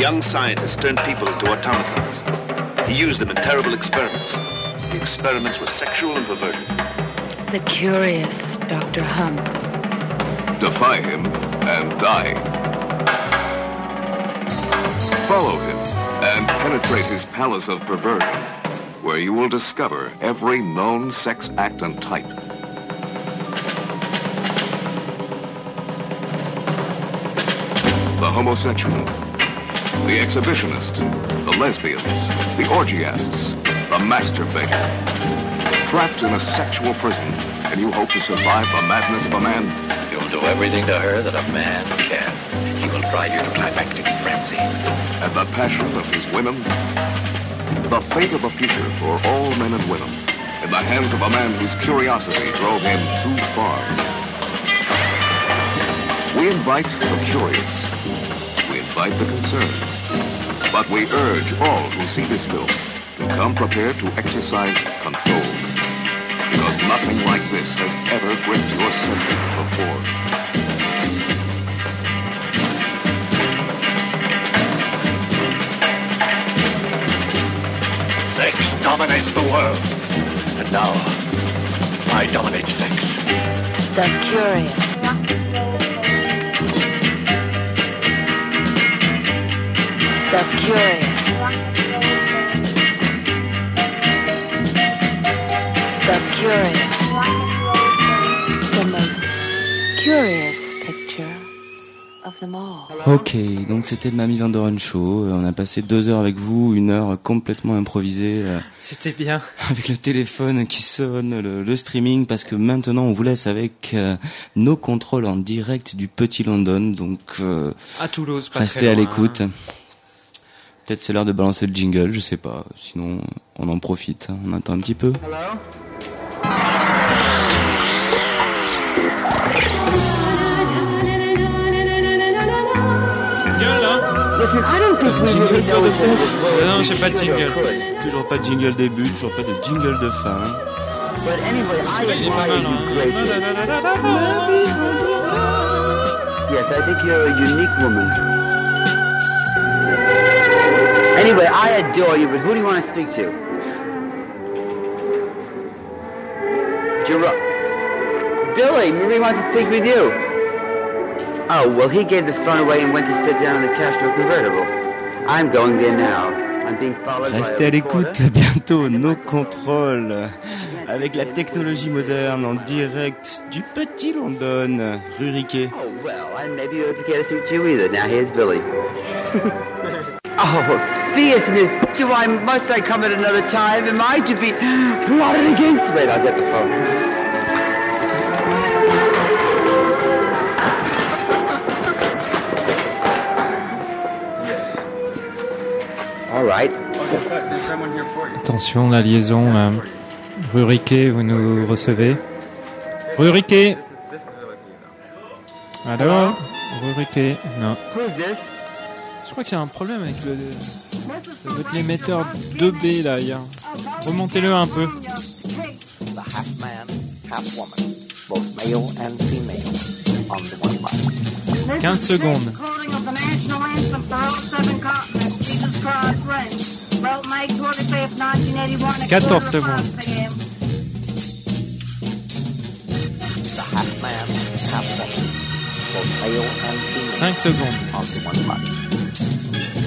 Young scientist turned people into automatons. He used them in terrible experiments. The experiments were sexual and perverted. The curious Dr. Humpp. Defy him and die. Follow him and penetrate his palace of perversion, where you will discover every known sex act and type. The homosexual, the exhibitionist, the lesbians, the orgiasts, the masturbator. Trapped in a sexual prison, can you hope to survive the madness of a man? You'll do everything to her that a man can. He will drive you to climactic frenzy. And the passion of his women? The fate of the future for all men and women in the hands of a man whose curiosity drove him too far. We invite the curious. We invite the concerned. But we urge all who see this film to come prepared to exercise control. Because nothing like this has ever gripped your senses before. Sex dominates the world. And now, I dominate sex. The curious. The curious. The curious. The most curious picture of them all. Ok, donc c'était le Mamie Vandoren Show. Euh, On a passé deux heures avec vous, une heure complètement improvisée. euh, C'était bien. avec le téléphone qui sonne, le, le streaming, parce que maintenant on vous laisse avec euh, nos contrôles en direct du Petit London. Donc euh, À Toulouse, pas restez très à l'écoute. Peut-être c'est l'heure de balancer le jingle, je sais pas. Sinon on en profite, hein. on attend un petit peu. Jingle, hein Listen, I don't think we really know what this Non, j'ai pas de jingle. Toujours pas de jingle début, toujours pas de jingle de fin. But anyway, I Il est pas admire mal, you hein. Yes, I think you're a unique woman. Anyway, I adore you, but who do you want to speak to? Jerome. Billy, Marie wants to speak with you. Oh, well, he gave the phone away and went to sit down in the Castro convertible. I'm going there now. I'm being followed by Restez à l'écoute, bientôt nos contrôles avec la technologie moderne en direct du Petit London, rue Riquet. Oh, well, and maybe you don't care to suit you either. Now, here's Billy. oh, fierceness! Do I, must I come at another time? Am I to be plotted against? Wait, I'll get the phone. All right. Attention, la liaison. euh, rue Riquet, vous nous recevez. Riquet Allô? Riquet Non. Je crois qu'il y a un problème avec le, votre 2B là, hier. Remontez-le un peu. The 15 secondes. The 14 secondes. The half man, half both and 5 secondes.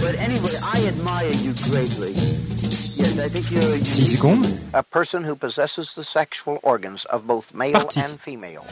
But anyway, I admire you greatly. Yes, I think you're a 6 secondes. A person who possesses the sexual organs of both male Parti. and female.